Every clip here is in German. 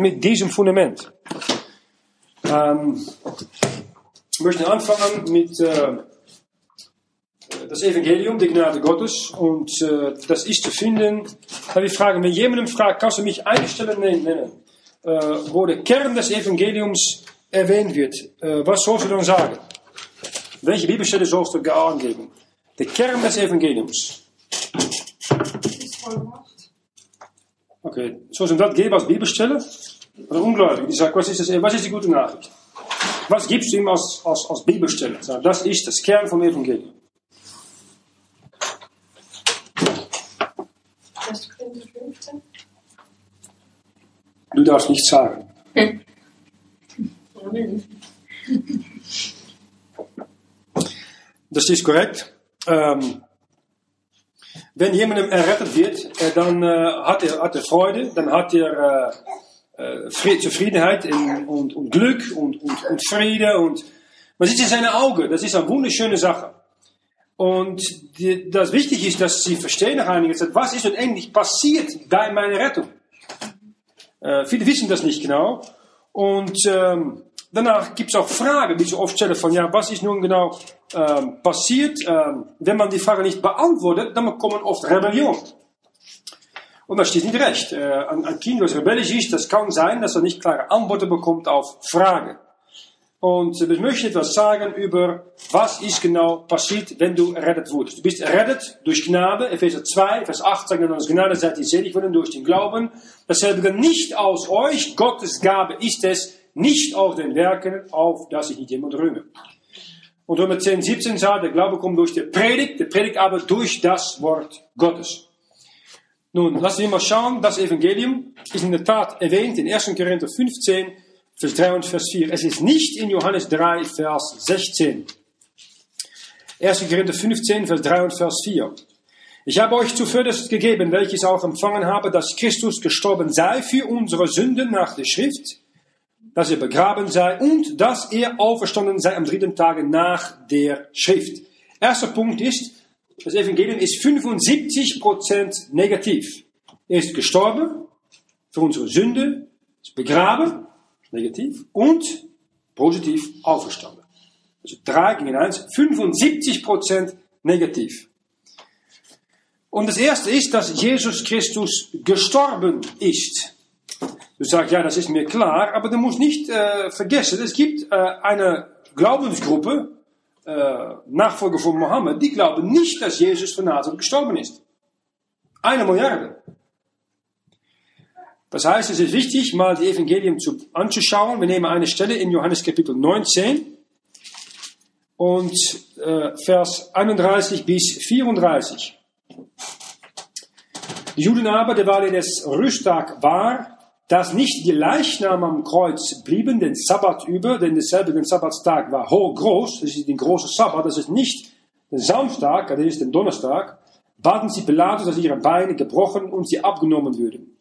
mit diesem Fundament. Ähm, ich möchte anfangen mit äh, das Evangelium, die Gnade Gottes. Und äh, das ist zu finden, wir fragen, wenn jemandem fragt, kannst du mich eine Stelle nennen, äh, wo der Kern des Evangeliums erwähnt wird. Äh, was sollst du dann sagen? Welche Bibelstelle sollst du angeben? Der Kern des Evangeliums. Okay, soll ich das geben als Bibelstelle? Oder Ungläubige, die sagt, was ist, das, was ist die gute Nachricht? Was gibst du ihm als, als, als Bibelstelle? Das ist das Kern vom Evangelium. Du darfst nichts sagen. Das ist korrekt. Ähm, wenn jemandem errettet wird, äh, dann äh, hat, er, hat er Freude, dann hat er äh, Zufriedenheit und, und, Glück und, und, und Friede. Und man sieht in seine Augen, das ist eine wunderschöne Sache. Und die, das wichtig ist, dass sie verstehen nach einiger Zeit, was ist denn eigentlich passiert bei meiner Rettung. Äh, viele wissen das nicht genau. Und ähm, danach gibt es auch Fragen, die sie oft stellen von, ja, was ist nun genau ähm, passiert? Ähm, wenn man die Frage nicht beantwortet, dann kommen oft Rebellion. Und das steht nicht recht. Äh, ein, ein Kind, das rebellisch ist, das kann sein, dass er nicht klare Antworten bekommt auf Fragen. Und ich möchte etwas sagen über, was ist genau passiert, wenn du errettet wurdest. Du bist errettet durch Gnade. Epheser 2, Vers 8 sagt, aus Gnade seid ihr selig worden durch den Glauben. Dasselbe nicht aus euch. Gottes Gabe ist es, nicht aus den Werken, auf dass sich nicht jemand rühme. Und Römer 10, 17 sagt, der Glaube kommt durch die Predigt, der Predigt aber durch das Wort Gottes. Nun, lassen wir mal schauen, das Evangelium ist in der Tat erwähnt in 1. Korinther 15, Vers 3 und Vers 4. Es ist nicht in Johannes 3, Vers 16. 1. Korinther 15, Vers 3 und Vers 4. Ich habe euch zuvörderst gegeben, welches auch empfangen habe, dass Christus gestorben sei für unsere Sünden nach der Schrift, dass er begraben sei und dass er auferstanden sei am dritten Tage nach der Schrift. Erster Punkt ist, das Evangelium ist 75% negativ. Er ist gestorben für unsere Sünde, ist begraben negativ, und positiv auferstanden. Also 3 gegen 1, 75% negativ. Und das erste ist, dass Jesus Christus gestorben ist. Du sagst, ja, das ist mir klar, aber du musst nicht äh, vergessen, es gibt äh, eine Glaubensgruppe, äh, Nachfolger von Mohammed, die glauben nicht, dass Jesus von Nazareth gestorben ist. Eine Milliarde. Das heißt, es ist wichtig, mal die Evangelien zu, anzuschauen. Wir nehmen eine Stelle in Johannes Kapitel 19 und äh, Vers 31 bis 34. Die Juden aber, derweil es Rüsttag war, dass nicht die Leichname am Kreuz blieben den Sabbat über, denn derselbe Sabbatstag war hochgroß, das ist ein großer Sabbat, das ist nicht der Samstag, das ist der Donnerstag, baten sie Pilatus, dass ihre Beine gebrochen und sie abgenommen würden.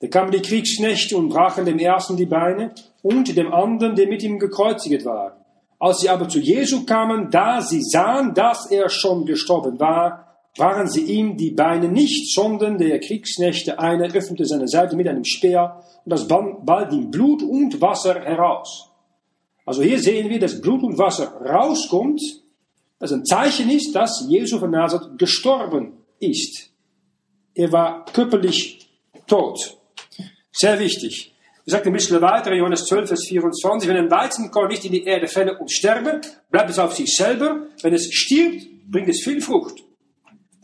Da kamen die Kriegsknechte und brachen dem ersten die Beine und dem anderen, der mit ihm gekreuzigt war. Als sie aber zu Jesu kamen, da sie sahen, dass er schon gestorben war, waren sie ihm die Beine nicht, sondern der Kriegsknechte eine öffnete seine Seite mit einem Speer und das bald ihm Blut und Wasser heraus. Also hier sehen wir, dass Blut und Wasser rauskommt, das ein Zeichen ist, dass Jesus von Nazareth gestorben ist. Er war körperlich tot. Sehr wichtig. Er sagt ein bisschen weiter, Johannes 12, Vers 24, wenn ein Weizenkorn nicht in die Erde fällt und sterbe, bleibt es auf sich selber. Wenn es stirbt, bringt es viel Frucht.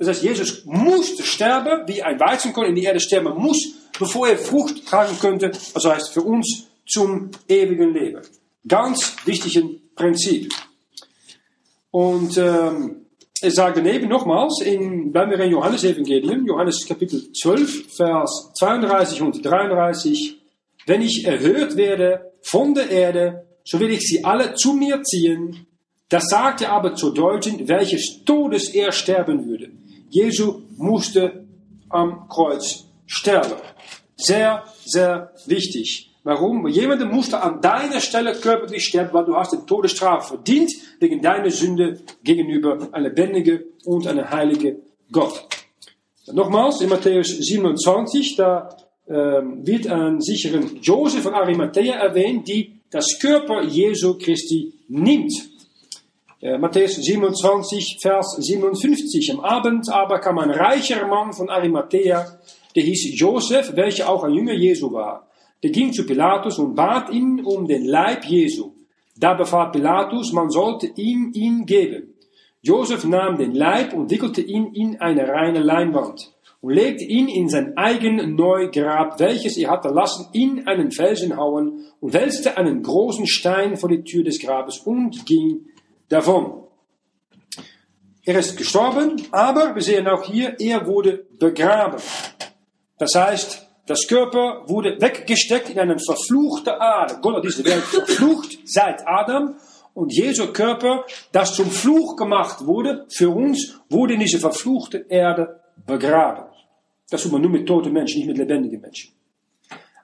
Das heißt, Jesus musste sterben, wie ein Weizenkorn in die Erde sterben muss, bevor er Frucht tragen könnte, also heißt für uns zum ewigen Leben. Ganz wichtiges Prinzip. Und ähm, er sagt daneben nochmals, in, bleiben wir in Johannes Evangelium, Johannes Kapitel 12, Vers 32 und 33, wenn ich erhört werde von der Erde, so will ich sie alle zu mir ziehen. Das sagte aber zu deuten, welches Todes er sterben würde. Jesu musste am Kreuz sterben. Sehr, sehr wichtig. Warum? Jemand musste an deiner Stelle körperlich sterben, weil du hast die Todesstrafe verdient wegen deiner Sünde gegenüber einem lebendigen und einem heiligen Gott. Nochmals, in Matthäus 27, da ähm, wird ein sicheren Josef von Arimathea erwähnt, die das Körper Jesu Christi nimmt. Äh, Matthäus 27, Vers 57. Am Abend aber kam ein reicher Mann von Arimathea, der hieß Josef, welcher auch ein Jünger Jesu war. Der ging zu Pilatus und bat ihn um den Leib Jesu. Da befahl Pilatus, man sollte ihm ihn geben. Josef nahm den Leib und wickelte ihn in eine reine Leinwand und legte ihn in sein eigen Neugrab, welches er hatte lassen, in einen Felsen hauen und wälzte einen großen Stein vor die Tür des Grabes und ging davon. Er ist gestorben, aber wir sehen auch hier, er wurde begraben. Das heißt, das Körper wurde weggesteckt in eine verfluchte Erde. Gott hat diese Welt verflucht seit Adam. Und Jesu Körper, das zum Fluch gemacht wurde, für uns, wurde in diese verfluchte Erde begraben. Das tut man nur mit toten Menschen, nicht mit lebendigen Menschen.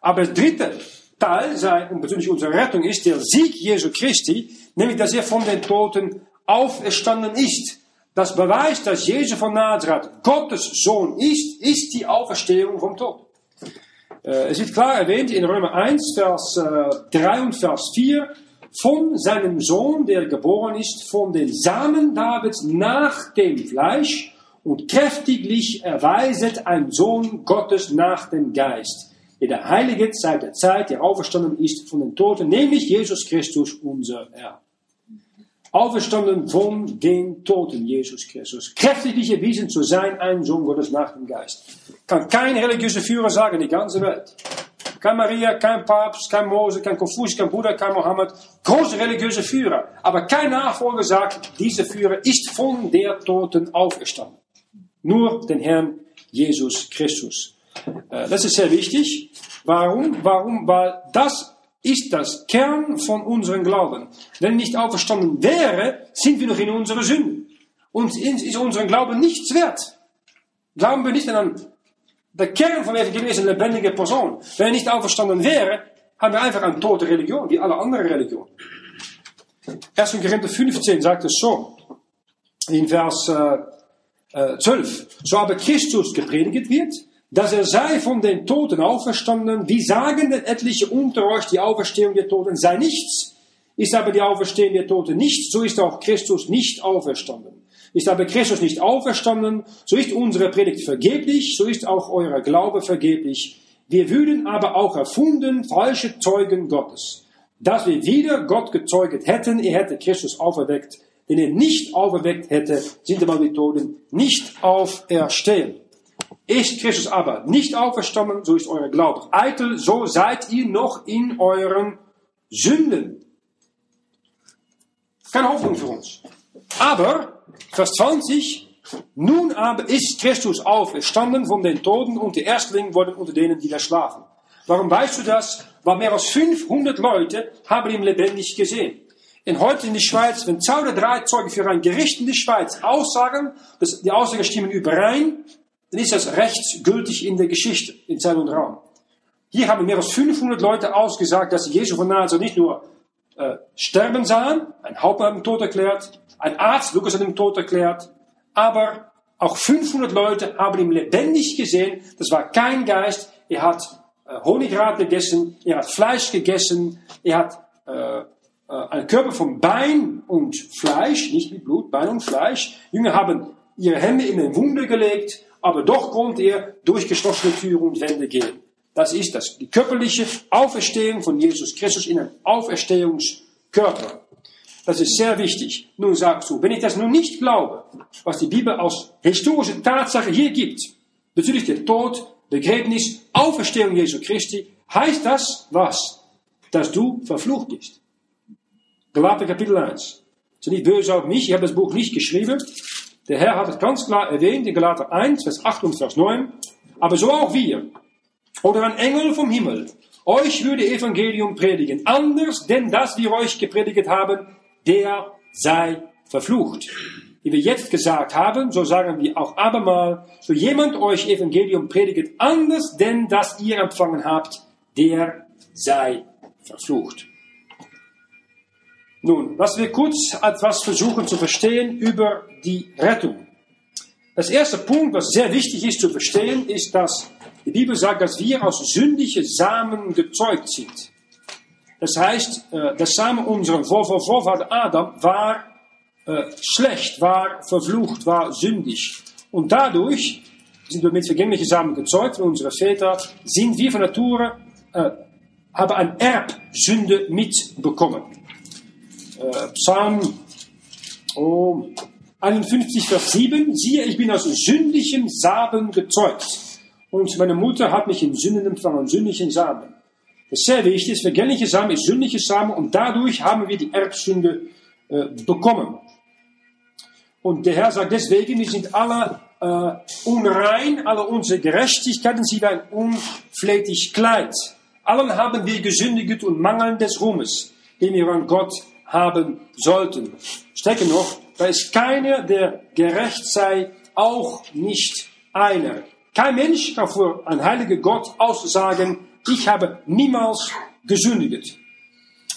Aber das dritte Teil sei, und natürlich unsere Rettung ist der Sieg Jesu Christi, nämlich dass er von den Toten auferstanden ist. Das beweist, dass Jesus von Nazareth Gottes Sohn ist, ist die Auferstehung vom Tod. Äh, es wird klar erwähnt in Römer 1, Vers äh, 3 und Vers 4, von seinem Sohn, der geboren ist, von den Samen Davids nach dem Fleisch und kräftiglich erweiset ein Sohn Gottes nach dem Geist, der der Heilige seit der Zeit, der auferstanden ist von den Toten, nämlich Jesus Christus, unser Herr. Auferstanden von den Toten, Jesus Christus. Kräftig erwiesen zu sein, ein Sohn Gottes nach dem Geist. Kann kein religiöser Führer sagen in die ganze Welt. Kein Maria, kein Papst, kein Mose, kein Konfuzius, kein Buddha, kein Mohammed. Große religiöse Führer. Aber kein Nachfolger sagt, dieser Führer ist von der Toten auferstanden. Nur den Herrn Jesus Christus. Äh, das ist sehr wichtig. Warum? Warum? Weil das ist das Kern von unserem Glauben. Wenn nicht auferstanden wäre, sind wir noch in unserer Sünde. Und ist unser Glauben nichts wert. Glauben wir nicht an der Kern von Evangelium ist eine lebendige Person. Wenn er nicht auferstanden wäre, haben wir einfach eine tote Religion, wie alle anderen Religionen. 1. Korinther 15 sagt es so, in Vers äh, 12. Äh, so aber Christus gepredigt wird, dass er sei von den Toten auferstanden, wie sagen denn etliche unter euch, die Auferstehung der Toten sei nichts. Ist aber die Auferstehung der Toten nichts, so ist auch Christus nicht auferstanden. Ist aber Christus nicht auferstanden, so ist unsere Predigt vergeblich, so ist auch euer Glaube vergeblich. Wir würden aber auch erfunden falsche Zeugen Gottes, dass wir wieder Gott gezeugt hätten, er hätte Christus auferweckt, den er nicht auferweckt hätte, sind aber die Toten nicht auferstehen. Ist Christus aber nicht auferstanden, so ist euer Glaube eitel, so seid ihr noch in euren Sünden. Keine Hoffnung für uns. Aber, Vers 20, nun aber ist Christus auferstanden von den Toten und die Erstlinge wurden unter denen, die da schlafen. Warum weißt du das? Weil mehr als 500 Leute haben ihn lebendig gesehen. Und heute in der Schweiz, wenn zwei oder drei Zeugen für ein Gericht in der Schweiz aussagen, dass die Aussagen stimmen überein, dann ist das rechtsgültig in der Geschichte, in Zeit und Raum. Hier haben mehr als 500 Leute ausgesagt, dass sie Jesus von Nazareth nicht nur äh, sterben sahen, ein Hauptmann hat ihn tot erklärt, ein Arzt, Lukas hat ihn tot erklärt, aber auch 500 Leute haben ihn lebendig gesehen. Das war kein Geist. Er hat äh, Honigrad gegessen, er hat Fleisch gegessen, er hat äh, äh, einen Körper von Bein und Fleisch, nicht mit Blut, Bein und Fleisch. Jünger haben ihre Hände in den Wunde gelegt aber doch konnte er durch geschlossene Türen und Wände gehen. Das ist das, die körperliche Auferstehung von Jesus Christus in einem Auferstehungskörper. Das ist sehr wichtig. Nun sagst du, wenn ich das nun nicht glaube, was die Bibel als historische Tatsache hier gibt, bezüglich der Tod, Begräbnis, Auferstehung Jesu Christi, heißt das was? Dass du verflucht bist. Galater Kapitel 1. Sind nicht böse auf mich, ich habe das Buch nicht geschrieben, der Herr hat es ganz klar erwähnt in Galater 1, Vers 8 und Vers 9. Aber so auch wir. Oder ein Engel vom Himmel. Euch würde Evangelium predigen. Anders, denn das wir euch gepredigt haben, der sei verflucht. Wie wir jetzt gesagt haben, so sagen wir auch abermal, so jemand euch Evangelium predigt anders, denn das ihr empfangen habt, der sei verflucht. Nun, lassen wir kurz etwas versuchen zu verstehen über die Rettung. Das erste Punkt, was sehr wichtig ist zu verstehen, ist, dass die Bibel sagt, dass wir aus sündigen Samen gezeugt sind. Das heißt, äh, der Samen unserer Vorvater Adam war äh, schlecht, war verflucht, war sündig. Und dadurch sind wir mit vergänglichen Samen gezeugt von unseren Vätern, sind wir von Natur, äh, haben eine Erbsünde mitbekommen. Äh, Psalm oh, 51, Vers 7, siehe, ich bin aus sündigem Samen gezeugt. Und meine Mutter hat mich in Sünden empfangen, sündigen Samen. Das ist sehr wichtig, vergängliche Samen ist sündige Samen und dadurch haben wir die Erbsünde äh, bekommen. Und der Herr sagt deswegen, wir sind alle äh, unrein, alle unsere Gerechtigkeiten sind ein unflätig Kleid. Allen haben wir gesündigt und mangeln des Ruhmes, den wir an Gott haben sollten. Stecke noch, da ist keiner, der gerecht sei, auch nicht einer. Kein Mensch kann vor ein heiliger Gott aussagen, ich habe niemals gesündigt.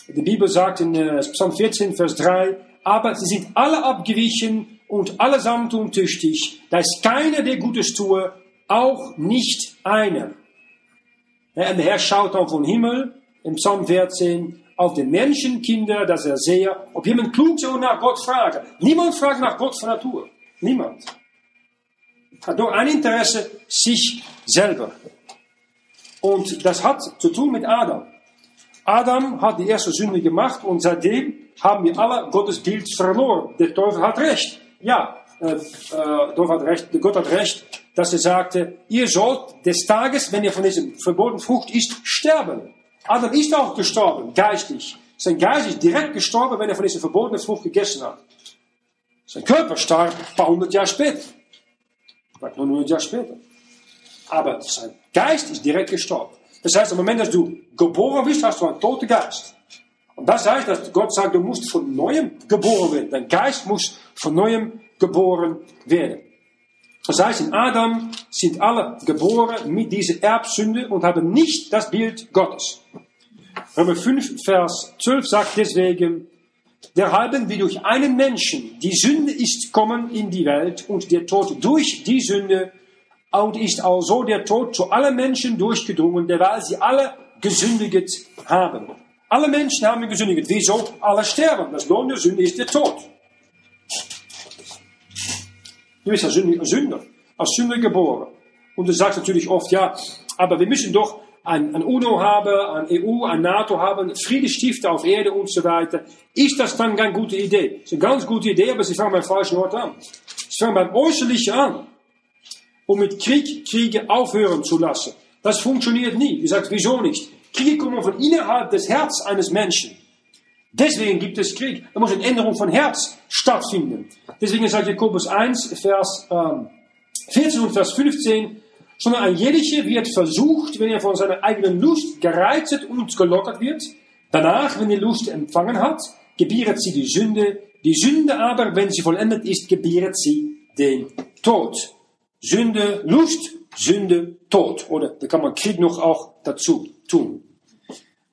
Die Bibel sagt in äh, Psalm 14, Vers 3, aber sie sind alle abgewichen und allesamt untüchtig. Da ist keiner, der Gutes tue, auch nicht einer. Der Herr schaut dann vom Himmel, im Psalm 14, auf die Menschenkinder, dass er sehe, ob jemand klug soll nach Gott fragen. Niemand fragt nach Gott von Natur. Niemand. Hat nur ein Interesse, sich selber. Und das hat zu tun mit Adam. Adam hat die erste Sünde gemacht und seitdem haben wir alle Gottes Bild verloren. Der Teufel hat recht. Ja, äh, äh, hat recht, Gott hat recht, dass er sagte, ihr sollt des Tages, wenn ihr von diesem verbotenen Frucht isst, sterben. Adam ist auch gestorben, geistlich. Sein Geist ist direkt gestorben, wenn er von dieser verbotenen Frucht gegessen hat. Sein Körper starb ein paar hundert Jahre später. Vielleicht nur hundert Jahre später. Aber sein Geist ist direkt gestorben. Das heißt, im Moment, dass du geboren bist, hast du einen toten Geist. Und das heißt, dass Gott sagt, du musst von neuem geboren werden. Dein Geist muss von neuem geboren werden. Das heißt, in Adam sind alle geboren mit dieser Erbsünde und haben nicht das Bild Gottes. Römer 5, Vers 12 sagt deswegen, derhalben wie durch einen Menschen die Sünde ist kommen in die Welt und der Tod durch die Sünde und ist also der Tod zu allen Menschen durchgedrungen, derweil sie alle gesündigt haben. Alle Menschen haben gesündigt. Wieso? Alle sterben. Das Lohn der Sünde ist der Tod. Du bist ein Sünder, als Sünder geboren. Und du sagst natürlich oft, ja, aber wir müssen doch ein, ein UNO haben, ein EU, ein NATO haben, Friedenstifter auf Erde und so weiter. Ist das dann keine gute Idee? Das ist eine ganz gute Idee, aber sie fangen beim falschen Ort an. Sie fangen beim Äußerlichen an um mit Krieg Kriege aufhören zu lassen. Das funktioniert nie. Ihr sagt, wieso nicht? Kriege kommen von innerhalb des Herzens eines Menschen. Deswegen gibt es Krieg. Da muss eine Änderung von Herz stattfinden. Deswegen sagt Jakobus 1, Vers ähm, 14 und Vers 15, sondern ein jeder wird versucht, wenn er von seiner eigenen Lust gereizt und gelockert wird. Danach, wenn die Lust empfangen hat, gebiert sie die Sünde. Die Sünde aber, wenn sie vollendet ist, gebiert sie den Tod. Sünde, Lust, Sünde, Tod. Oder da kann man Krieg noch auch dazu tun.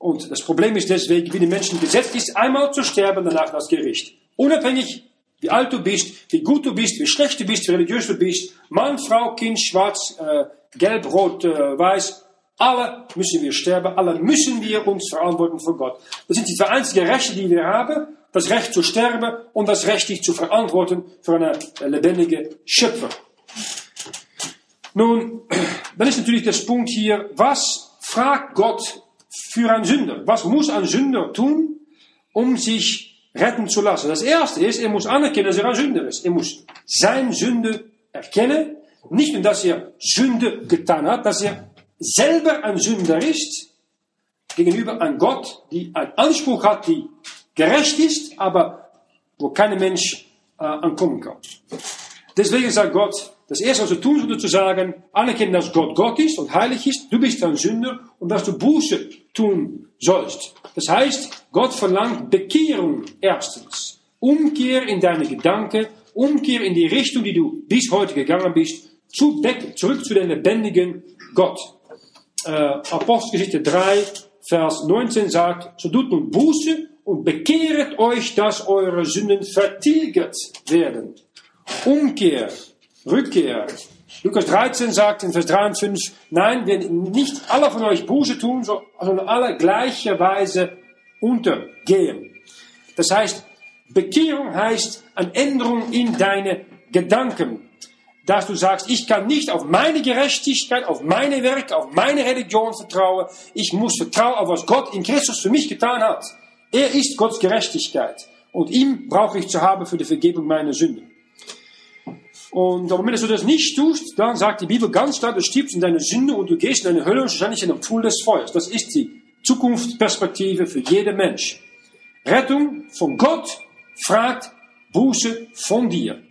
Und das Problem ist deswegen, wie die Menschen gesetzt ist, einmal zu sterben, danach das Gericht. Unabhängig, wie alt du bist, wie gut du bist, wie schlecht du bist, wie religiös du bist, Mann, Frau, Kind, schwarz, äh, gelb, rot, äh, weiß, alle müssen wir sterben, alle müssen wir uns verantworten vor Gott. Das sind die zwei einzigen Rechte, die wir haben. Das Recht zu sterben und das Recht, sich zu verantworten für eine lebendige Schöpfer. Nun, dann ist natürlich das Punkt hier, was fragt Gott für einen Sünder? Was muss ein Sünder tun, um sich retten zu lassen? Das erste ist, er muss anerkennen, dass er ein Sünder ist. Er muss sein Sünde erkennen. Nicht nur, dass er Sünde getan hat, dass er selber ein Sünder ist, gegenüber einem Gott, die einen Anspruch hat, die gerecht ist, aber wo kein Mensch äh, ankommen kann. Deswegen sagt Gott, das erste, was du tun solltest, zu sagen, anerkennen, dass Gott Gott ist und heilig ist, du bist ein Sünder und dass du Buße tun sollst. Das heißt, Gott verlangt Bekehrung erstens. Umkehr in deine Gedanken, Umkehr in die Richtung, die du bis heute gegangen bist, zurück zu dem lebendigen Gott. Äh, Apostelgeschichte 3, Vers 19 sagt, so tut nun Buße und bekehret euch, dass eure Sünden vertilgt werden. Umkehr Rückkehr. Lukas 13 sagt in Vers 3 und 5, nein, wenn nicht alle von euch Buße tun, sondern alle gleicherweise untergehen. Das heißt, Bekehrung heißt eine Änderung in deine Gedanken. Dass du sagst, ich kann nicht auf meine Gerechtigkeit, auf meine Werke, auf meine Religion vertrauen. Ich muss vertrauen auf was Gott in Christus für mich getan hat. Er ist Gottes Gerechtigkeit. Und ihm brauche ich zu haben für die Vergebung meiner Sünden. Und am Moment, du das nicht tust, dann sagt die Bibel ganz klar, du stirbst in deine Sünde und du gehst in deine Hölle und wahrscheinlich in den Pfuhl des Feuers. Das ist die Zukunftsperspektive für jeden Mensch. Rettung von Gott fragt Buße von dir.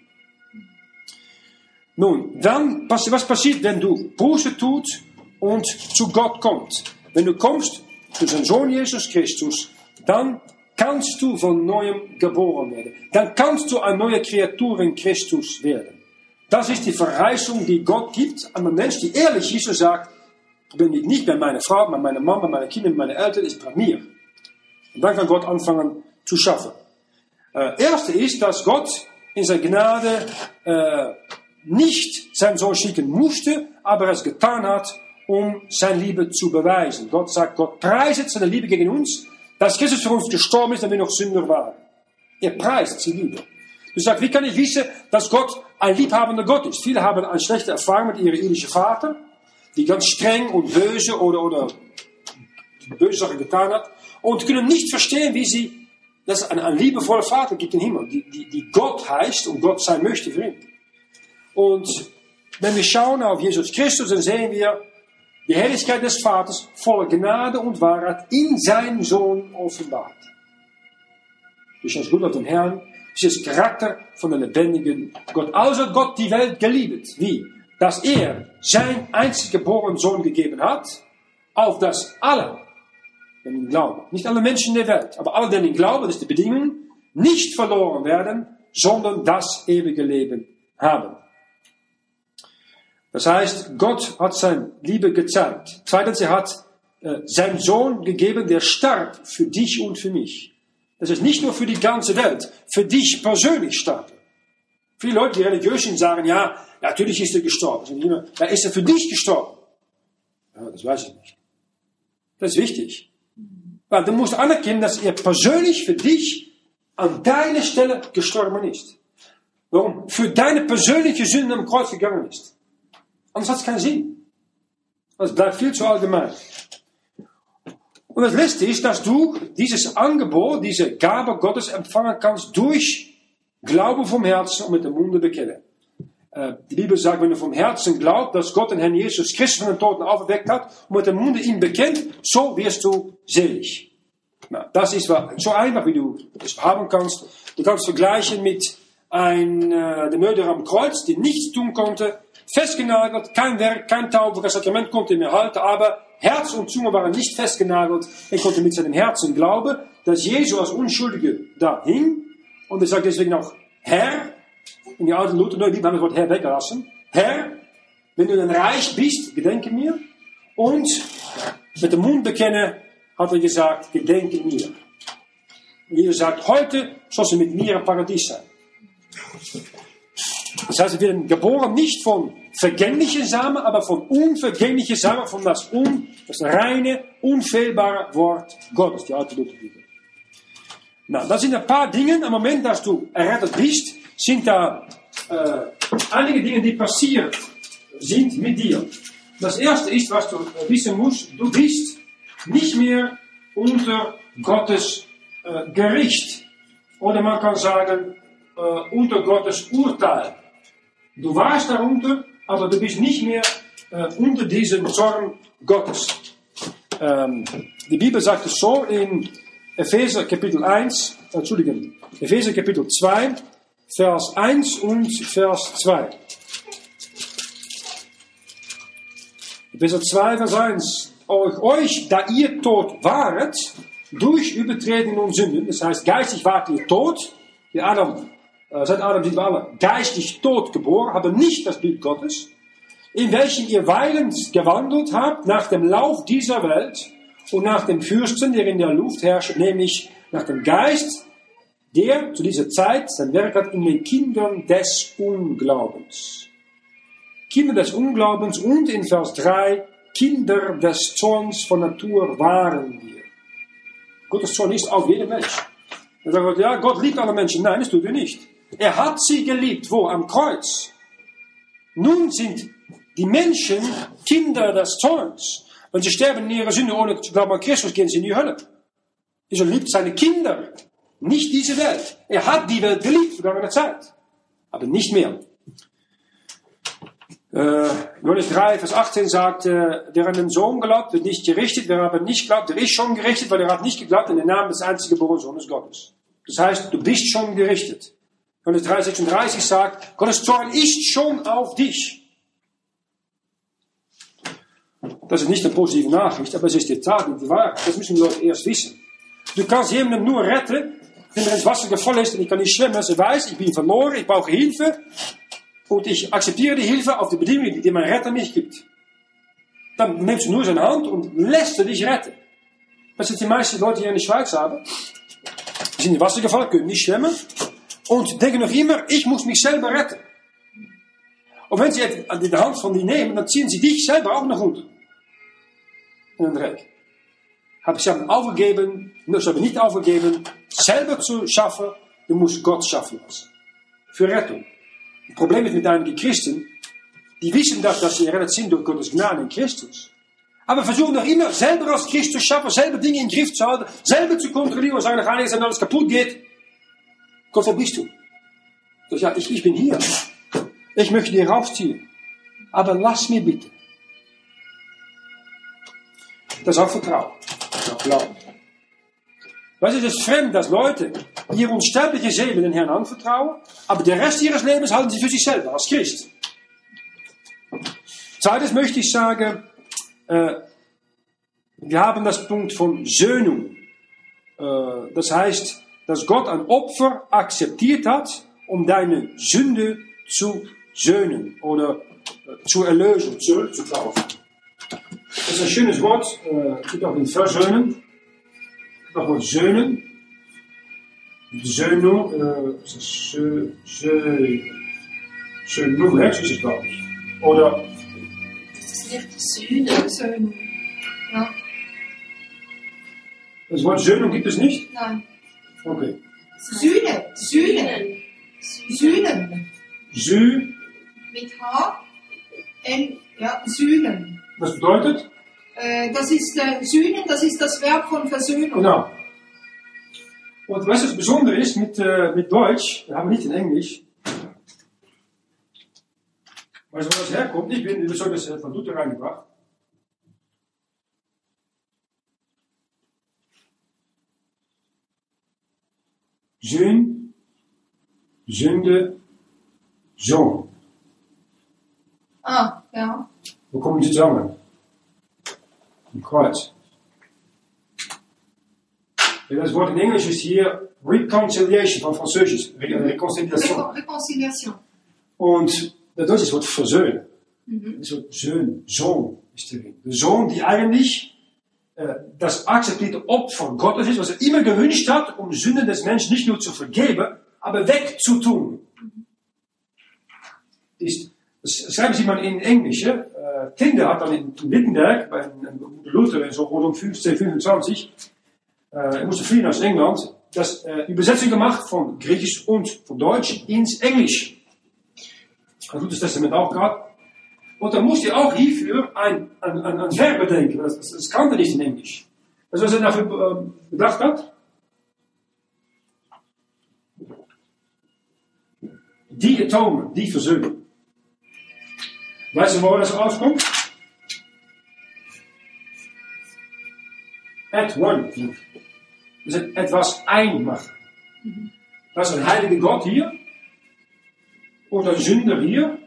Nun, dann, was passiert, wenn du Buße tut und zu Gott kommst? Wenn du kommst zu seinem Sohn Jesus Christus, dann kannst du von neuem geboren werden. Dann kannst du eine neue Kreatur in Christus werden. Das ist die Verheißung, die Gott gibt an einen Mensch, die ehrlich ist und sagt, ich bin nicht bei meiner Frau, bei meiner Mama, bei meinen Kindern, bei meinen Eltern, ich bin bei mir. Und dann kann Gott anfangen zu schaffen. Äh, erste ist, dass Gott in seiner Gnade äh, nicht seinen Sohn schicken musste, aber es getan hat, um seine Liebe zu beweisen. Gott sagt, Gott preiset seine Liebe gegen uns, dass Christus für uns gestorben ist, wenn wir noch Sünder waren. Er preist seine Liebe. Du sagst, wie kann ich wissen, dass Gott ein liebhabender Gott ist? Viele haben eine schlechte Erfahrung mit ihrem irdischen Vater, die ganz streng und böse oder, oder böse Sachen getan hat und können nicht verstehen, wie sie, dass es ein, ein liebevoller Vater gibt im Himmel, die, die, die Gott heißt und Gott sein möchte für ihn. Und wenn wir schauen auf Jesus Christus, dann sehen wir die Herrlichkeit des Vaters voller Gnade und Wahrheit in seinem Sohn offenbart. Das Blut auf den Herrn ist Charakter von der lebendigen Gott. Also Gott die Welt geliebt. Wie? Dass er sein einzig geborenen Sohn gegeben hat, auf das alle, den ihn glauben, nicht alle Menschen der Welt, aber alle, denen ihn glauben, das ist die Bedingung, nicht verloren werden, sondern das ewige Leben haben. Das heißt, Gott hat seine Liebe gezeigt. Zweitens, er hat äh, seinen Sohn gegeben, der starb für dich und für mich. Das ist nicht nur für die ganze Welt, für dich persönlich starb. Viele Leute, die religiös sind, sagen, ja, natürlich ist er gestorben. Da ist er für dich gestorben. Ja, das weiß ich nicht. Das ist wichtig. Weil du musst anerkennen, dass er persönlich für dich an deiner Stelle gestorben ist. Warum? Für deine persönliche Sünde am Kreuz gegangen ist. Anders hat es keinen Sinn. Das bleibt viel zu allgemein. Und das letzte ist, dass du dieses Angebot, diese Gabe Gottes empfangen kannst durch Glauben vom Herzen und mit dem Munde bekennen. Äh, die Bibel sagt, wenn du vom Herzen glaubst, dass Gott den Herrn Jesus Christus von den Toten auferweckt hat und mit dem Munde ihn bekennt, so wirst du selig. Na, das ist so einfach, wie du das haben kannst. Du kannst vergleichen mit ein, äh, dem Mörder am Kreuz, der nichts tun konnte, festgenagelt, kein Werk, kein Taufe, das Sakrament konnte mehr halten, aber Herz und Zunge waren nicht festgenagelt. Er konnte mit seinem Herzen glauben, dass Jesus als Unschuldige da hing. Und er sagt deswegen auch, Herr, in die alten Luther, neue Bibel haben das Wort Herr weggelassen. Herr, wenn du dann reich bist, gedenke mir. Und mit dem Mund bekennen, hat er gesagt, gedenke mir. Und Jesus sagt, heute soll sie mit mir im Paradies sein. Das heißt, wir werden geboren nicht von vergänglichen Samen, aber von unvergänglichen Samen, von das, un, das reine, unfehlbare Wort Gottes, die alte Lutherbibel. Nou, das sind ein paar Dinge, am Moment, dass du errettet bist, sind da äh, einige Dinge, die passiert sind mit dir. Das erste ist, was du wissen musst, du bist nicht mehr unter Gottes äh, Gericht. Oder man kann sagen, äh, unter Gottes Urteil. Du warst darunter, aber du bist nicht mehr äh, unter diesem Zorn Gottes. Ähm, die Bibel sagt es so in Epheser Kapitel 1, äh, Entschuldigung, Epheser Kapitel 2, Vers 1 und Vers 2. Epheser 2, Vers 1. Euch, da ihr tot waret, durch Übertreten und Sünden, das heißt, geistig wart ihr tot, wie Adam seit Adam sind wir alle geistig tot geboren, haben nicht das Bild Gottes, in welchem ihr weilend gewandelt habt nach dem Lauf dieser Welt und nach dem Fürsten, der in der Luft herrscht, nämlich nach dem Geist, der zu dieser Zeit sein Werk hat in den Kindern des Unglaubens. Kinder des Unglaubens und in Vers 3 Kinder des Zorns von Natur waren wir. Gottes Zorn ist auf jeden Mensch. Dann wir, ja, Gott liebt alle Menschen. Nein, das tut er nicht. Er hat sie geliebt. Wo? Am Kreuz. Nun sind die Menschen Kinder des Zorns. Wenn sie sterben in ihrer Sünde ohne zu glauben an Christus, gehen sie in die Hölle. Er liebt seine Kinder, nicht diese Welt. Er hat die Welt geliebt, vergangene Zeit. Aber nicht mehr. Äh, Johannes 3, Vers 18 sagt, äh, wer an den Sohn glaubt, wird nicht gerichtet. Wer aber nicht glaubt, der ist schon gerichtet, weil er hat nicht geglaubt an den Namen des einzigen Sohnes Gottes. Das heißt, du bist schon gerichtet. Johannes 3, 36 sagt, Gottes Zorn ist schon auf dich. Das ist nicht eine positive Nachricht, aber es ist die Tat und die Wahrheit. Das müssen die Leute erst wissen. Du kannst jemanden nur retten, wenn er ins Wasser gefallen ist und ich kann nicht schwimmen. Er weiß, ich bin verloren, ich brauche Hilfe. Und ich akzeptiere die Hilfe auf die Bedingungen, die mein Retter mich gibt. Dann nimmst du nur seine Hand und lässt er dich retten. Das sind die meisten Leute, die in der Schweiz haben. Die sind in Wasser gefallen, können nicht schwimmen. Und denken noch immer, ich muss mich selber retten. Und wenn sie an die Hand von die nehmen, dann ziehen sie dich selber auch nach unten. In den Dreck. Sie haben aufgegeben, sie haben nicht aufgegeben, selber zu schaffen, du musst Gott schaffen. Für Rettung. Das Problem ist mit einigen Christen, die wissen das, dass sie errettet sind durch Gottes Gnade in Christus. Aber versuchen noch immer selber als Christ zu schaffen, selber Dinge in Griff zu halten, selber zu kontrollieren und sagen, wenn alles kaputt geht. Gott, wo bist du? Ich, ja, ich, ich bin hier. Ich möchte dir rausziehen. Aber lass mir bitte. Das ist auch Vertrauen. Das ist auch Glauben. Was ist es fremd, dass Leute ihre unsterbliche Seele den Herrn anvertrauen, aber den Rest ihres Lebens halten sie für sich selber, als Christ. Zweites möchte ich sagen, äh, wir haben das Punkt von Söhnung. Äh, das heißt, dass Gott ein Opfer akzeptiert hat, um deine Sünde zu söhnen oder äh, zu erlösen, zurückzukaufen. Das ist ein schönes Wort, äh, gibt auch in Versöhnen nochmal Söhnen. Söhnung, äh, Sö, Sö, Söhnung, ist es, glaube ich. Oder. Das ist nicht Sühne, Söhnung. Ja. Das Wort Söhnung gibt es nicht? Nein. Okay. Sühne, Sühnen. Sühnen. Sü. Mit H. N, ja, Sühnen. Was bedeutet? Äh, das ist äh, Sühnen, das ist das Verb von Versöhnung. Genau. Und was das Besondere ist mit, äh, mit Deutsch, wir haben nicht in Englisch. Weißt du, wo das herkommt? Ich bin, ich habe das von Luther reingebracht. Sühn, Sünde, Sohn. Ah, ja. Wo kommen die zusammen? Im Kreuz. Das Wort in Englisch ist hier Reconciliation von Französisch. Reconciliation. Reconciliation. Und das Deutsch ist Wort versöhnen. Mhm. Das Wort Söhn, Sohn ist drin. Der Sohn, die eigentlich äh, das akzeptierte Opfer Gottes ist, was er immer gewünscht hat, um Sünden des Menschen nicht nur zu vergeben, aber wegzutun. Ist, das schreiben Sie mal in Englisch. Äh, Tinder hat dann in Wittenberg, bei Luther, so rund um 1525, äh, er musste fliehen aus England, das äh, Übersetzung gemacht von Griechisch und von Deutsch ins Englisch. Das tut Testament auch gerade. Und dann musste er auch hierfür ein, ein, ein, ein Verb bedenken. Das, das, kannte nicht in Englisch. Also was er dafür bedacht hat? Die Atomen, die Versöhnung. Weißt du, wo das rauskommt? At one. Dus het, etwas einmachen. Das ist ein heiliger Gott hier und ein Sünder hier.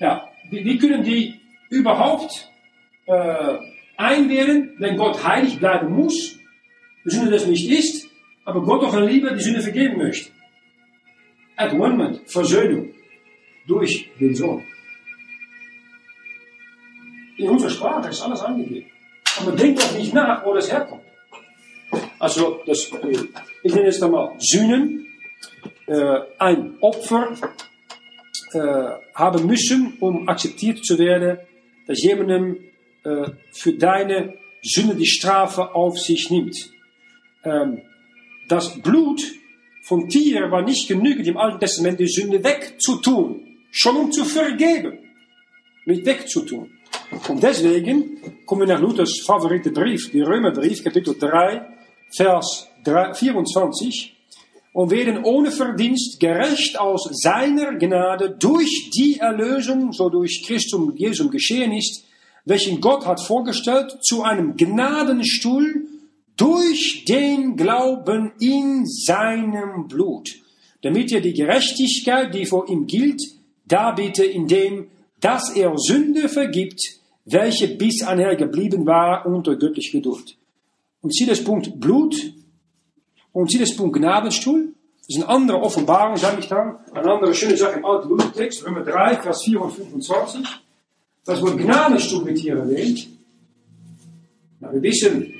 Ja, wie, wie können die überhaupt äh, einwählen, wenn Gott heilig bleiben muss, die Sünde das nicht ist, aber Gott doch lieber die Sünde vergeben möchte? At one moment, Versöhnung durch den Sohn. In unserer Sprache ist alles angegeben. Aber denkt doch nicht nach, wo das herkommt. Also, das, ich nenne es dann mal Sühnen, äh, ein Opfer haben müssen, um akzeptiert zu werden, dass jemandem äh, für deine Sünde die Strafe auf sich nimmt. Ähm, das Blut von Tieren war nicht genügend im Alten Testament die Sünde wegzutun, schon um zu vergeben, nicht wegzutun. Und deswegen kommen wir nach Luthers favorite Brief, die Römerbrief, Kapitel 3, Vers 24, und werden ohne Verdienst gerecht aus seiner Gnade durch die Erlösung, so durch Christum Jesum geschehen ist, welchen Gott hat vorgestellt, zu einem Gnadenstuhl durch den Glauben in seinem Blut, damit er die Gerechtigkeit, die vor ihm gilt, darbiete, indem, dass er Sünde vergibt, welche bis anher geblieben war unter göttlicher Geduld. Und sieh das Punkt Blut und sieh das Punkt Gnadenstuhl. Das ist eine andere Offenbarung, sage ich dann. Eine andere schöne Sache im Alten Blutetext, Römer 3, Vers 4 und 25. Das Wort Gnadenstuhl wird hier erwähnt. Na, wir wissen,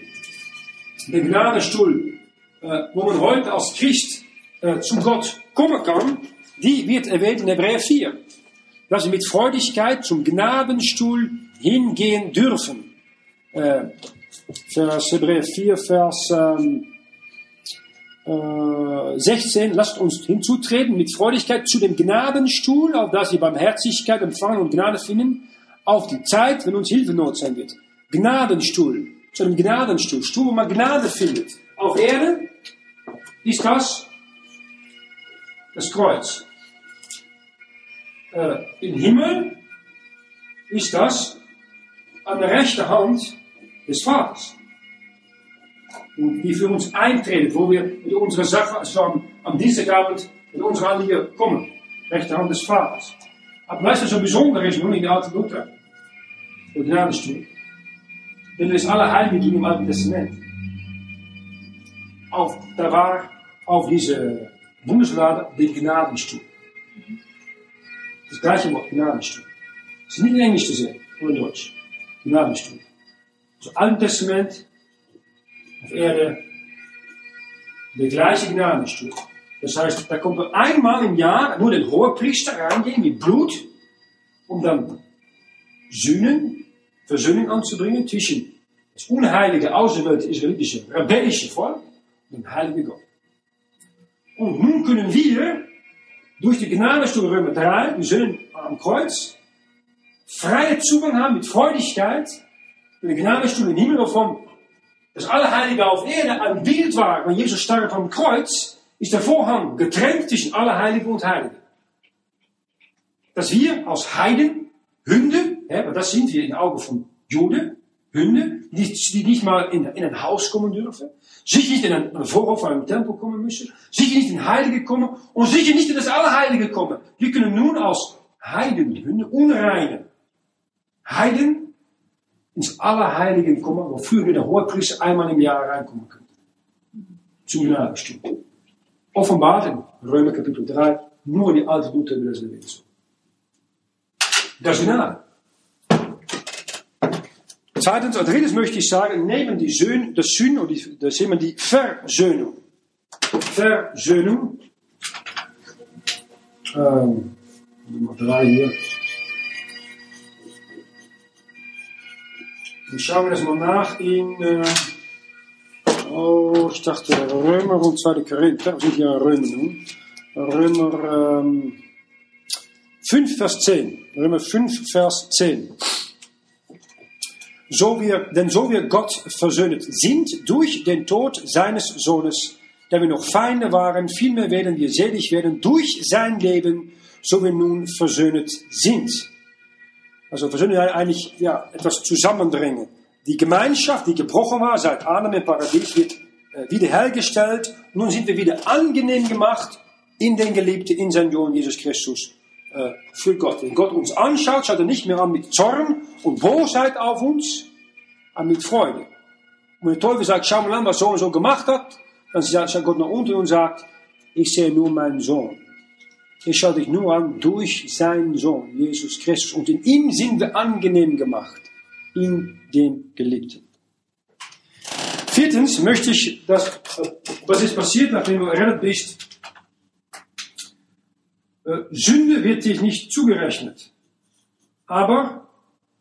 der Gnadenstuhl, äh, wo man heute als Christ äh, zu Gott kommen kann, die wird erwähnt in Hebräer 4. Dass wir mit Freudigkeit zum Gnadenstuhl hingehen dürfen. Äh, Vers Hebräer 4, Vers ähm, äh, 16, lasst uns hinzutreten mit Freudigkeit zu dem Gnadenstuhl, auf das wir Barmherzigkeit empfangen und Gnade finden, auf die Zeit, wenn uns Hilfe not sein wird. Gnadenstuhl, zu einem Gnadenstuhl, Stuhl, wo man Gnade findet. Auf Erde ist das das Kreuz. Äh, Im Himmel ist das an der rechten Hand des Vaters. Die für uns eintreten, wo wir mit unserer also am, Dienstagabend mit unserer Anliegen kommen. Rechte Hand des Vaters. Aber weißt du, so besonder ist nun in der Alten Luther? Der Gnadenstuhl. Denn es alle Heiligen im Alten Testament. Auf, da war auf diese Bundeslade der Gnadenstuhl. Das gleiche Wort, Gnadenstuhl. Das ist nicht in Englisch zu sehen, nur in Deutsch. Gnadenstuhl. Alten Testament, auf Erde, der gleiche Gnadenstuhl. Das heißt, da kommt einmal im Jahr nur den Hohepriester reingehen mit Blut, um dann Sühnen, Versöhnung anzubringen zwischen das unheilige, auserwählte israelitische, rebellische Volk und dem heiligen Gott. Und nun können wir durch die Gnadenstuhl Römer 3, die Sünden am Kreuz, freie Zugang haben mit Freudigkeit, in der Gnadenstuhl im Himmel, wovon das Allerheilige auf Erde ein Bild war, wenn Jesus starb am Kreuz, ist der Vorhang getrennt zwischen Allerheilige und Heilige. Dass wir als Heiden, Hunde, ja, das sind wir in den Augen von Juden, Hunde, die, die nicht mal in, in ein Haus kommen dürfen, sicher nicht in ein, ein Vorhof von einem Tempel kommen müssen, sicher nicht in Heilige kommen und sicher nicht in das Allerheilige kommen. Wir können nun als Heiden, Hunde, Unreine, Heiden ins Allerheiligen kommen, wofür wir der Hohepriester einmal im Jahr reinkommen können. Zum Gnadenstuhl. Offenbart in Römer Kapitel 3, nur die alte Luther über das Leben. Das ist Gnade. Zweitens, als drittes möchte ich sagen, neben die Söhne, das Sühn, das sehen wir die Versöhnung. Versöhnung. Ähm, Nummer drei hier. Dann schauen wir das mal nach in, äh, oh, ich dachte Römer und 2. Korinther, was ich ja Römer nun. Römer ähm, 5, Vers 10. Römer 5, Vers 10. So wir, denn so wir Gott versöhnt sind durch den Tod seines Sohnes, da wir noch Feinde waren, vielmehr werden wir selig werden durch sein Leben, so wir nun versöhnt sind. Also Versöhnung eigentlich ja, etwas zusammenbringen. Die Gemeinschaft, die gebrochen war seit Adam im Paradies, wird äh, wiederhergestellt. Nun sind wir wieder angenehm gemacht in den Geliebten, in seinen Sohn Jesus Christus äh, für Gott. Wenn Gott uns anschaut, schaut er nicht mehr an mit Zorn und Bosheit auf uns, aber mit Freude. Und wenn der Teufel sagt, schau mal an, was so und so gemacht hat, dann schaut Gott nach unten und sagt, ich sehe nur meinen Sohn. Ich schaue dich nur an durch seinen Sohn, Jesus Christus. Und in ihm sind wir angenehm gemacht. In den Geliebten. Viertens möchte ich, dass, was ist passiert, nachdem du errettet bist, äh, Sünde wird dich nicht zugerechnet. Aber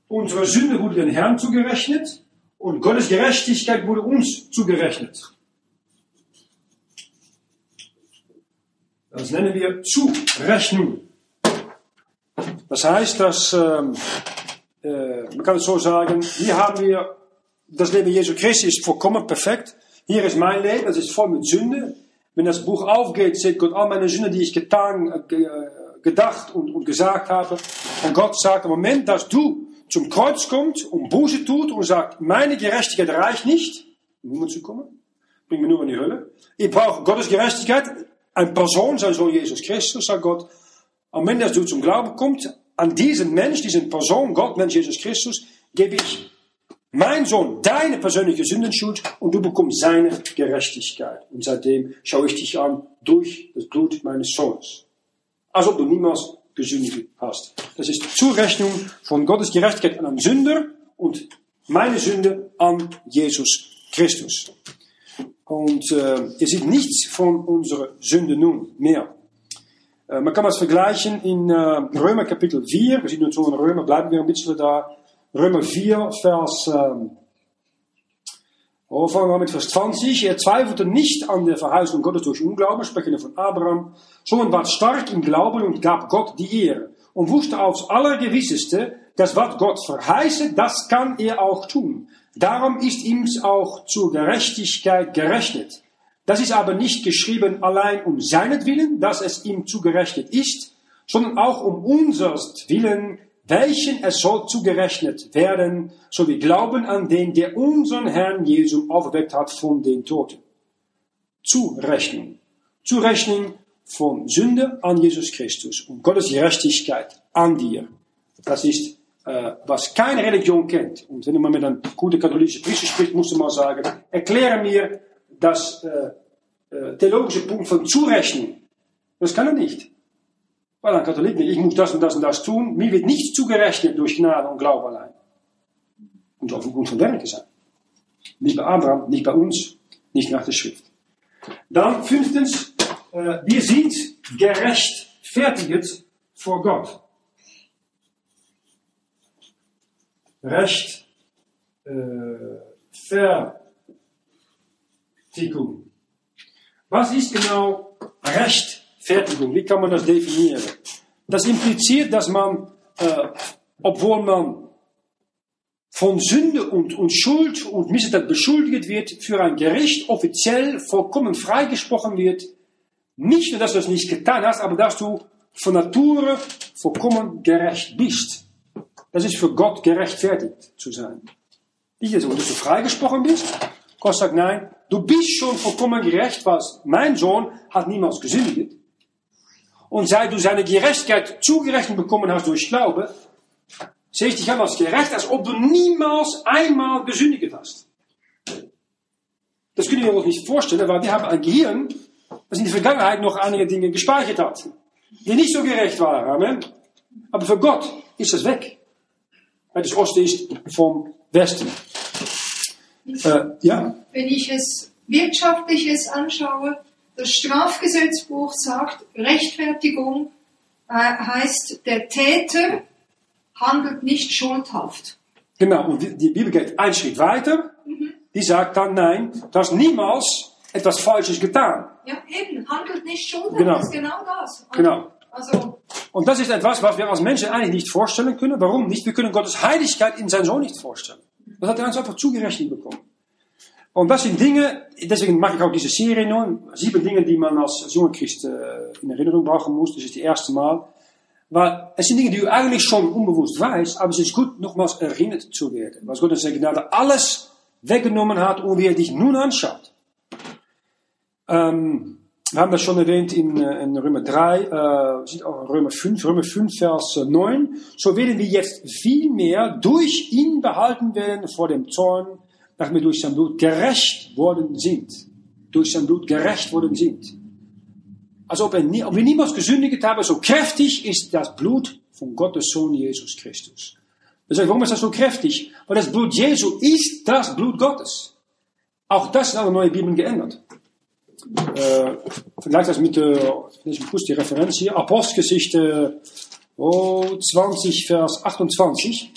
unsere Sünde wurde dem Herrn zugerechnet und Gottes Gerechtigkeit wurde uns zugerechnet. Das nennen wir Zurechnung. Das heißt, dass, ähm, äh, man kann es so sagen, hier haben wir, das Leben Jesu Christi ist vollkommen perfekt. Hier ist mein Leben, das ist voll mit Sünde. Wenn das Buch aufgeht, sieht Gott all meine Sünde, die ich getan, äh, gedacht und, und gesagt habe. Und Gott sagt, im Moment, dass du zum Kreuz kommt und Buße tut und sagt, meine Gerechtigkeit reicht nicht, um zu kommen, bring mir nur in die Hölle. Ich brauche Gottes Gerechtigkeit, eine Person, sein Sohn Jesus Christus, sagt Gott. Am Moment, dass du zum Glauben kommst, an diesen Mensch, diesen Person, Gott, Mensch Jesus Christus, gebe ich mein Sohn deine persönliche Sündenschuld und du bekommst seine Gerechtigkeit. Und seitdem schaue ich dich an durch das Blut meines Sohnes. Als ob du niemals gesündigt hast. Das ist Zurechnung von Gottes Gerechtigkeit an einen Sünder und meine Sünde an Jesus Christus. Und äh, ihr seht nichts von unserer Sünde nun mehr. Äh, man kann das vergleichen in äh, Römer Kapitel 4. Wir sind schon in Römer, bleiben wir ein bisschen da. Römer 4, Vers, ähm, oh, fangen wir mit Vers 20. Er zweifelte nicht an der Verheißung Gottes durch Unglauben, sprechen wir von Abraham, sondern war stark im Glauben und gab Gott die Ehre. Und wusste aufs Allergewisseste, dass was Gott verheiße, das kann er auch tun. Darum ist ihm auch zur Gerechtigkeit gerechnet. Das ist aber nicht geschrieben allein um seinetwillen, dass es ihm zugerechnet ist, sondern auch um unsers Willen, welchen es soll zugerechnet werden, so wie Glauben an den, der unseren Herrn Jesu aufgeweckt hat von den Toten. Zurechnung. Zurechnung von Sünde an Jesus Christus und Gottes Gerechtigkeit an dir. Das ist äh, was keine Religion kennt. Und wenn man mit einem guten katholischen Priester spricht, muss man sagen, erkläre mir das äh, äh, theologische Punkt von Zurechnung. Das kann er nicht. Weil ein Katholik nicht, ich muss das und das und das tun. Mir wird nichts zugerechnet durch Gnade und Glaube allein. Und aufgrund von Werke sein. Nicht bei Abraham, nicht bei uns, nicht nach der Schrift. Dann fünftens, äh, wir sind gerechtfertigt vor Gott. Recht, äh, Fertigung. Was ist genau Rechtfertigung? Wie kann man das definieren? Das impliziert, dass man, äh, obwohl man von Sünde und, und Schuld und Missetat beschuldigt wird, für ein Gericht offiziell vollkommen freigesprochen wird. Nicht nur, dass du das nicht getan hast, aber dass du von Natur vollkommen gerecht bist. Das ist für Gott gerechtfertigt zu sein. Nicht, dass du freigesprochen bist. Gott sagt, nein, du bist schon vollkommen gerecht, was mein Sohn hat niemals gesündigt. Und seit du seine Gerechtigkeit zugerechnet bekommen hast durch Glaube, sehe ich dich an als gerecht, als ob du niemals einmal gesündigt hast. Das können wir uns nicht vorstellen, weil wir haben ein Gehirn, das in der Vergangenheit noch einige Dinge gespeichert hat, die nicht so gerecht waren. Amen. Aber für Gott ist das weg. Das Osten ist vom Westen. Äh, ja? Wenn ich es Wirtschaftliches anschaue, das Strafgesetzbuch sagt, Rechtfertigung äh, heißt, der Täter handelt nicht schuldhaft. Genau, und die Bibel geht einen Schritt weiter. Mhm. Die sagt dann, nein, du hast niemals etwas Falsches getan. Ja, eben, handelt nicht schuldhaft, genau. das ist genau das. Also, genau. Also, und das ist etwas, was wir als Menschen eigentlich nicht vorstellen können. Warum nicht? Wir können Gottes Heiligkeit in seinem Sohn nicht vorstellen. Das hat er uns einfach zugerechnet bekommen. Und das sind Dinge, deswegen mache ich auch diese Serie nun, sieben Dinge, die man als junge Christ äh, in Erinnerung brauchen muss. Das ist das erste Mal. Weil es sind Dinge, die du eigentlich schon unbewusst weißt, aber es ist gut, nochmals erinnert zu werden. Was Gott in seiner Gnade alles weggenommen hat und wie er dich nun anschaut. Ähm, haben das schon erwähnt in, äh, in Römer 3, äh, auch in Römer 5, Römer 5, Vers 9. So werden wir jetzt viel mehr durch ihn behalten werden vor dem Zorn, nachdem wir durch sein Blut gerecht worden sind. Durch sein Blut gerecht worden sind. Als ob, er nie, ob wir niemals gesündigt haben, so kräftig ist das Blut von Gottes Sohn Jesus Christus. Das warum ist das so kräftig? Weil das Blut Jesu ist das Blut Gottes. Auch das ist in der neuen Bibel geändert. Äh, vergleich das mit, äh, ich kurz die Referenz hier, Apostelgeschichte oh, 20, Vers 28.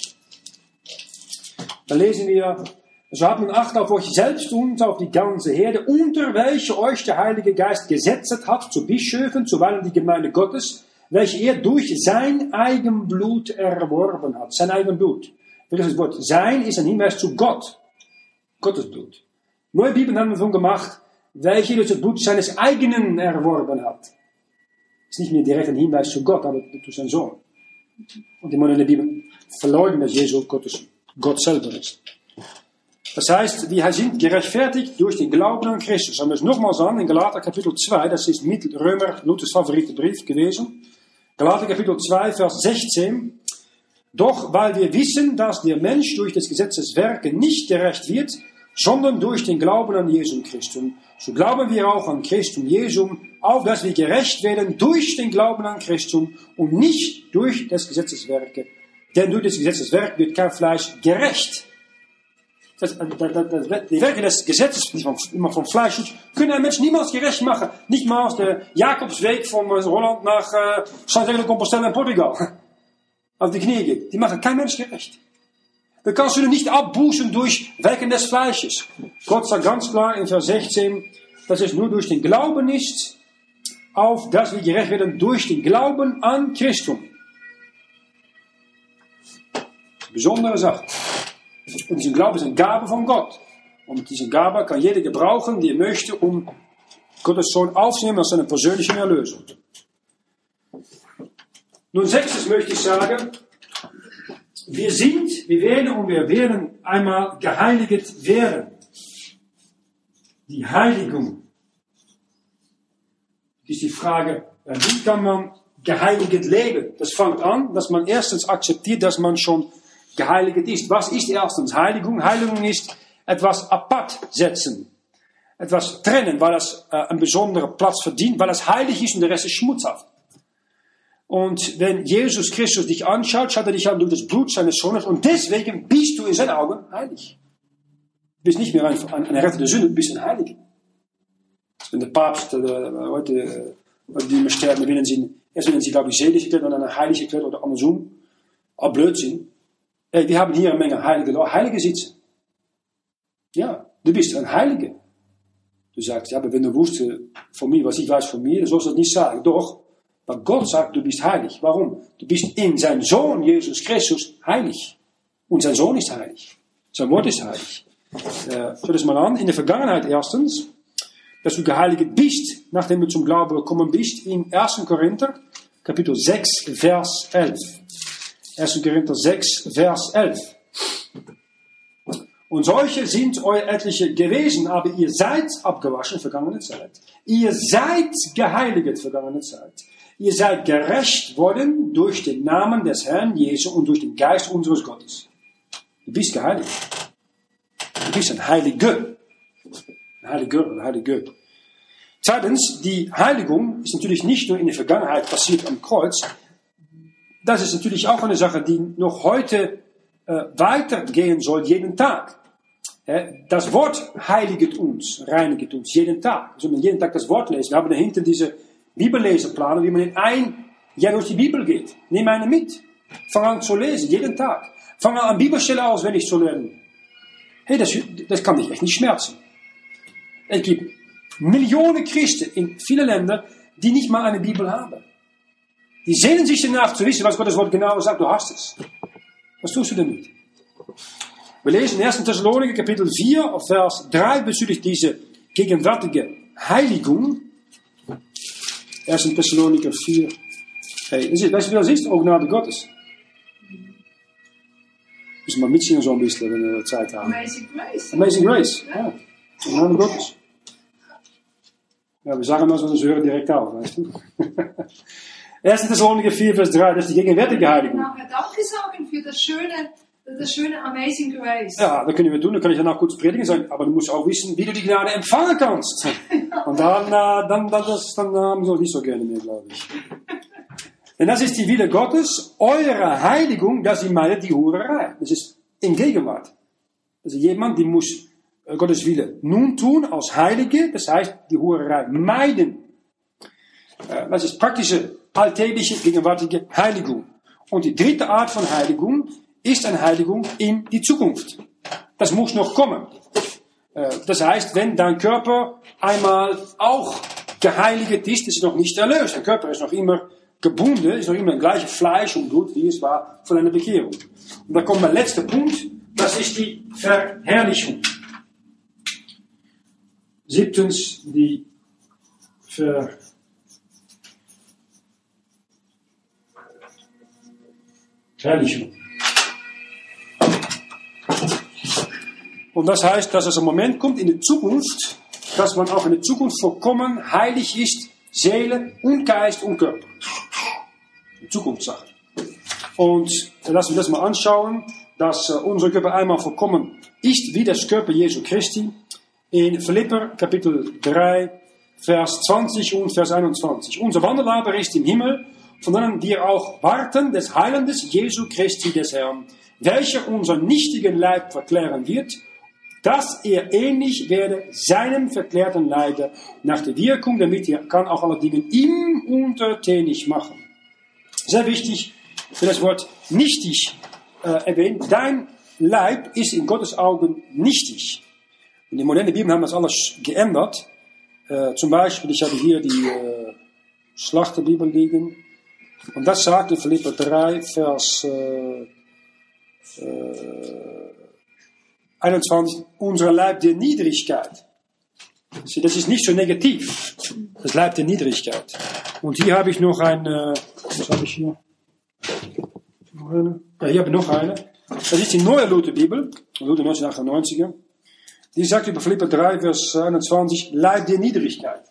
Da lesen wir, so habt nun Acht auf euch selbst und auf die ganze Herde, unter welche euch der Heilige Geist gesetzt hat, zu Bischöfen, zuweilen die Gemeinde Gottes, welche er durch sein Eigenblut erworben hat. Sein Eigenblut. Das Wort. Sein ist ein Hinweis zu Gott. Gottes Blut. Neue Bibeln haben wir davon gemacht, welche durch das Blut seines eigenen erworben hat. Ist nicht mehr direkt ein Hinweis zu Gott, aber zu seinem Sohn. Und die moderne Bibel verleugnen, dass Jesus Gottes, Gott selber ist. Das heißt, wir sind gerechtfertigt durch den Glauben an Christus. Und wir es nochmals an in Galater Kapitel 2, das ist mit Römer, Luthers favorite Brief gewesen. Galater Kapitel 2, Vers 16. Doch weil wir wissen, dass der Mensch durch des Gesetzes Werke nicht gerecht wird, sondern durch den Glauben an Jesum Christus, so glauben wir auch an Christum Jesum, auf dass wir gerecht werden durch den Glauben an Christum und nicht durch des Gesetzes Werke. Denn durch des Gesetzes Werk wird kein Fleisch gerecht. Das, das, das, die Werke des Gesetzes, die von, immer vom Fleisch tut, können einen Menschen niemals gerecht machen. Nicht mal aus der Jakobsweg von Holland nach äh, Santiago de Compostela in Portugal. Auf die Knie geht. Die machen kein Mensch gerecht. Wir kannst du nicht abbußen durch Werken des Fleisches. Gott sagt ganz klar in Vers 16, dass es nur durch den Glauben ist, auf dass wir gerecht werden durch den Glauben an Christus. Besondere Sache. Und diese Glaube ist eine Gabe von Gott. Und diese Gabe kann jeder gebrauchen, die er möchte, um Gottes Sohn aufzunehmen als seine persönliche Erlösung. Nun, sechstes möchte ich sagen, wir sind, wir werden und wir werden einmal geheiligt werden. Die Heiligung. Das ist die Frage, wie kann man geheiligt leben? Das fängt an, dass man erstens akzeptiert, dass man schon geheiligt ist. Was ist erstens Heiligung? Heiligung ist etwas apart setzen. Etwas trennen, weil das äh, einen besonderen Platz verdient, weil es heilig ist und der Rest ist schmutzhaft. Und wenn Jesus Christus dich anschaut, schaut er dich an durch das Blut seines Sohnes und deswegen bist du in seinen Augen heilig. Du bist nicht mehr ein, ein, ein Retter der Sünde, du bist ein Heiliger. Wenn der Papst äh, heute, äh, die immer sterben, willen sie, erst willen sie, glaube ich, selig erklärt und dann heilig erklärt oder andersrum. All Blödsinn. Hey, wir haben hier eine Menge Heilige, auch Heilige sitzen. Ja, du bist ein Heiliger. Du sagst, ja, aber wenn du wusste von mir, was ich weiß von mir, dann sollst du das nicht sagen. Doch, weil Gott sagt, du bist heilig. Warum? Du bist in seinem Sohn Jesus Christus heilig. Und sein Sohn ist heilig. Sein Wort ist heilig. Äh, schau das mal an. In der Vergangenheit erstens, dass du geheiligt bist, nachdem du zum Glauben gekommen bist, in 1. Korinther, Kapitel 6, Vers 11. 1. Korinther 6, Vers 11. Und solche sind euer etliche gewesen, aber ihr seid abgewaschen, vergangene Zeit. Ihr seid geheiligt, vergangene Zeit. Ihr seid gerecht worden durch den Namen des Herrn Jesu und durch den Geist unseres Gottes. Du bist geheiligt. Du bist ein Heiliger. Ein Heiliger, ein Heiliger. Zweitens, die Heiligung ist natürlich nicht nur in der Vergangenheit passiert am Kreuz. Das ist natürlich auch eine Sache, die noch heute äh, weitergehen soll, jeden Tag. Äh, das Wort heiligt uns, reinigt uns, jeden Tag. Also wenn jeden Tag das Wort lesen, wir haben dahinter diese Bibelleseplanen, wie man in ein Jahr durch die Bibel geht. Nimm eine mit. Fang an zu lesen, jeden Tag. Fang an Bibelstelle auswendig zu lernen. Hey, das, das kann dich echt nicht schmerzen. Es gibt Millionen Christen in vielen Ländern, die nicht mal eine Bibel haben. Die sehnen sich danach zu wissen, was Gottes Wort genau sagt, du hast es. Was tust du damit? Wir lesen in 1. Thessaloniker Kapitel 4, Vers 3 bezüglich dieser gegenwärtige Heiligung. 1. Thessaloniker 4. Hey, weißt du, wie das ist? Auch Gnade Gottes. Müssen wir mitsingen so ein bisschen, wenn wir Zeit haben. Amazing Grace. Amazing Grace. Ja. Gnade Gottes. Ja, wir sagen mal so, das hören direkt auf, weißt du? 1. Thessaloniker 4, Vers 3, das ist die gegenwärtige Heiligung. Nachher Danke sagen für das schöne, das schöne Amazing Grace. Ja, das können wir tun. Dann kann ich danach kurz predigen sagen, aber du musst auch wissen, wie du die Gnade empfangen kannst. Und dann, äh, dann, dann, das, dann haben sie auch nicht so gerne mehr, glaube ich. Denn das ist die Wille Gottes, eure Heiligung, dass sie meint die Hurerei. Das ist in Gegenwart. Also jemand, die muss äh, Gottes Wille nun tun als Heilige, das heißt die Hurerei meiden. Äh, Das ist praktische, alltägliche, gegenwärtige Heiligung. Und die dritte Art von Heiligung ist eine Heiligung in die Zukunft. Das muss noch kommen. Äh, Das heißt, wenn dein Körper einmal auch geheiligt ist, ist er noch nicht erlöst. Dein Körper ist noch immer gebunden, ist noch immer das gleiche Fleisch und Blut, wie es war von einer Bekehrung. Und da kommt mein letzter Punkt, das ist die Verherrlichung. Siebtens, die Verherrlichung. Verherrlichung. Und das heißt, dass es ein Moment kommt in der Zukunft, dass man auch in der Zukunft vollkommen heilig ist, Seele und Geist und Körper. Zukunftssache. Und lassen wir das mal anschauen, dass äh, unser Körper einmal vollkommen ist, wie das Körper Jesu Christi. In Philipper Kapitel 3, Vers 20 und Vers 21. Unser Wanderlaber ist im Himmel, von denen wir auch warten des Heilandes Jesu Christi des Herrn, welcher unseren nichtigen Leib verklären wird, dass er ähnlich werde seinem verklärten Leibe nach der Wirkung, damit er kann auch alle Dinge ihm untertänig machen. Sehr wichtig, für das Wort nichtig äh, erwähnt. Dein Leib ist in Gottes Augen nichtig. In der modernen Bibel haben das alles geändert. Äh, zum Beispiel, ich habe hier die äh, Schlachterbibel liegen. Und das sagt in Philipper 3, Vers äh, äh, 21, unser Leib der Niedrigkeit. Das ist nicht so negativ. Das Leib der Niedrigkeit. Und hier habe ich noch ein, äh, was habe ich hier? Noch eine? Ja, hier habe ich noch eine. Das ist die neue Lutherbibel, Luther 1998er. Die sagt über Philipper 3, Vers 21, Leib der Niedrigkeit.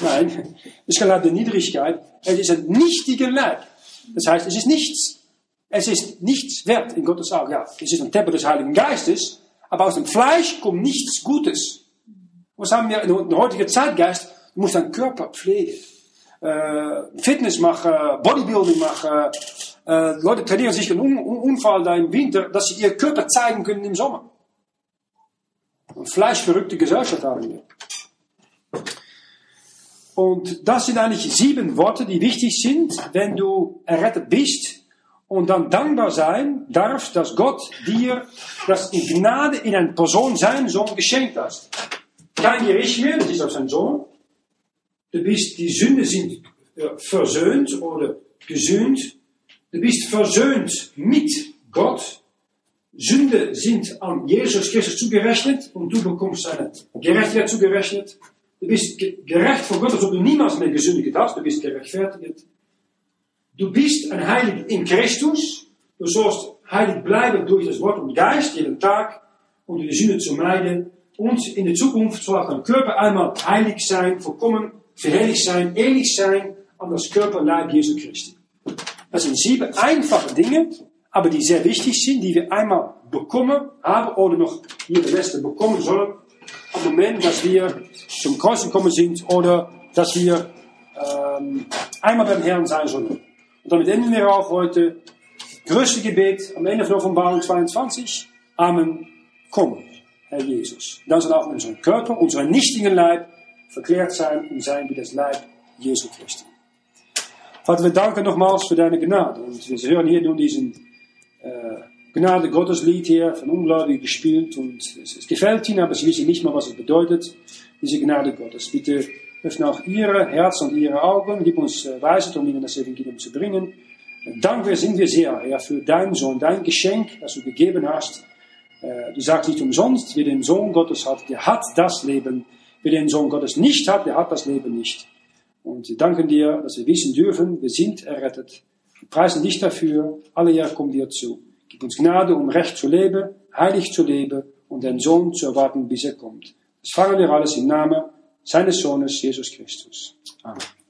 Nein, es ist kein Leib der Niedrigkeit, es ist ein nichtiger Leib. Das heißt, es ist nichts. Es ist nichts wert in Gottes Augen. Ja, es ist ein Tempel des Heiligen Geistes, aber aus dem Fleisch kommt nichts Gutes. Was haben wir in der heutigen Zeitgeist? Du musst deinen Körper pflegen. Äh, Fitness machen, Bodybuilding machen. Äh, Leute trainieren sich einen Un Un Unfall da im Winter, dass sie ihr Körper zeigen können im Sommer. Eine fleischverrückte Gesellschaft haben wir. Und das sind eigentlich sieben Worte, die wichtig sind, wenn du errettet bist und dann dankbar sein darfst, dass Gott dir das in Gnade in eine Person, seinen Sohn, geschenkt hat. Kein Gericht mehr, das ist auch sein Sohn. Du bist, die Sünden sind äh, versöhnt oder gesühnt. Du bist versöhnt mit Gott. Sünde sind an Jesus Christus zugerechnet und du bekommst seine Gerechtigkeit zugerechnet. Du bist ge- gerecht vor Gott, als ob du niemals mehr gesündigt hast. Du bist gerechtfertigt. Du bist ein Heilig in Christus. Du sollst heilig bleiben durch das Wort und Geist jeden Tag, um die Sünde zu meiden. Und in der Zukunft soll dein Körper einmal heilig sein, vollkommen verherrlicht sein, ähnlich sein an das Körperleib Jesu Christi. Das sind sieben einfache Dinge, aber die sehr wichtig sind, die wir einmal bekommen haben oder noch hier der Reste bekommen sollen, am Moment, dass wir zum Kreuz gekommen sind oder dass wir ähm, einmal beim Herrn sein sollen. Und damit enden wir auch heute. Größte Gebet am Ende von Offenbarung 22. Amen. Komm, Herr Jesus. Dann soll auch unser Körper, unser nichtigen Leib verklärt sein und sein wie das Leib Jesu Christi. Vater, wir danken nochmals für deine Gnade. Und wir hören hier nun diesen äh, Gnade Gottes Lied hier von Ungläubigen gespielt. Und es, es gefällt ihnen, aber sie wissen nicht mal, was es bedeutet, diese Gnade Gottes. Bitte öffne auch ihre Herzen und ihre Augen. Gib uns Weisheit, um ihnen das Evangelium zu bringen. Und dankbar sind wir sehr, Herr, für deinen Sohn, dein Geschenk, das du gegeben hast. Du sagst nicht umsonst, wer den Sohn Gottes hat, der hat das Leben. Wer den Sohn Gottes nicht hat, der hat das Leben nicht. Und wir danken dir, dass wir wissen dürfen, wir sind errettet. Wir preisen dich dafür. Alle Jahre kommen dir zu. Gib uns Gnade, um recht zu leben, heilig zu leben und den Sohn zu erwarten, bis er kommt. Das fragen wir alles im Namen seines Sohnes Jesus Christus. Amen.